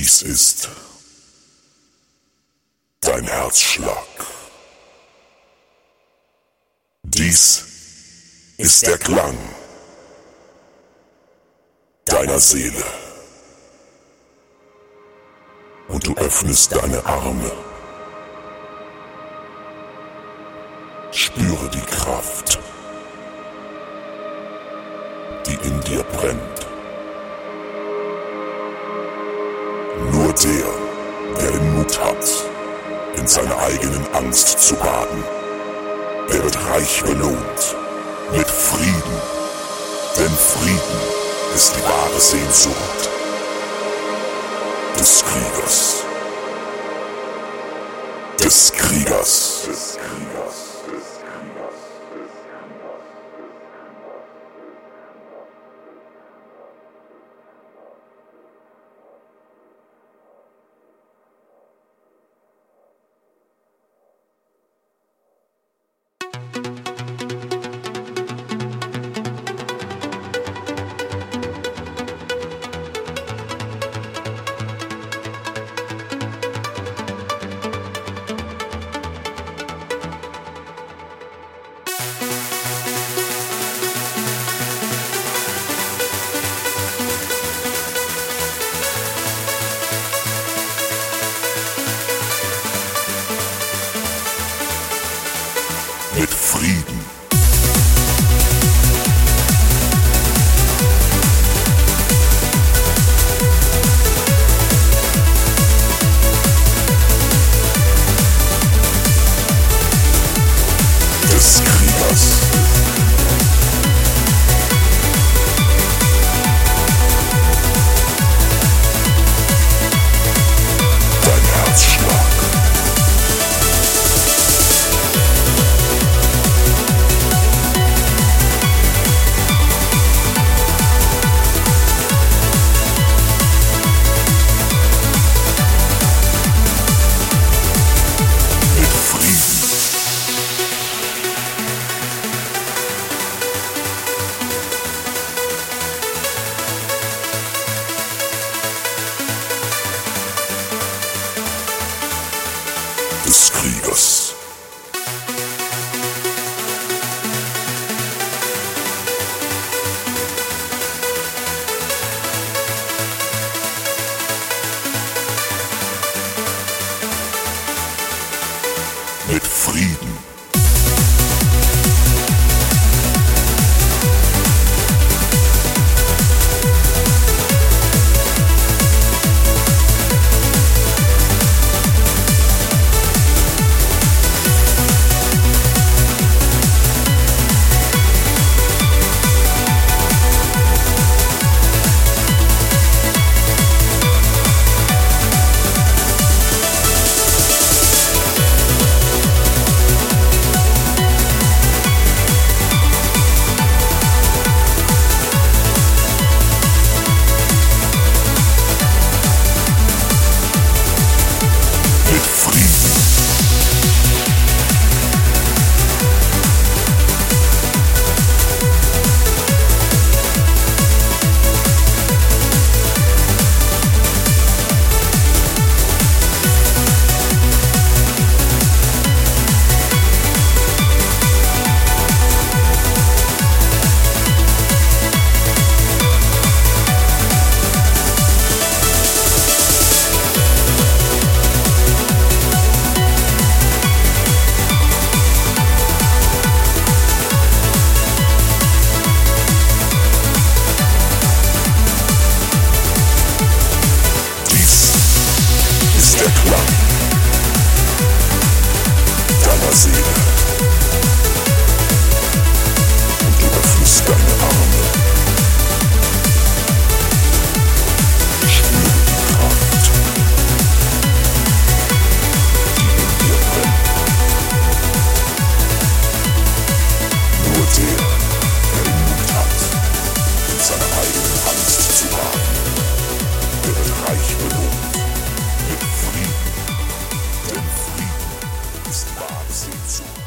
Dies ist dein Herzschlag. Dies ist der Klang deiner Seele. Und du öffnest deine Arme. Spüre die Kraft, die in dir brennt. Nur der, der den Mut hat, in seiner eigenen Angst zu baden, der wird reich belohnt mit Frieden. Denn Frieden ist die wahre Sehnsucht des Kriegers. Des Kriegers. Des Kriegers. Des Des Kriegers. Mit Frieden. Sense.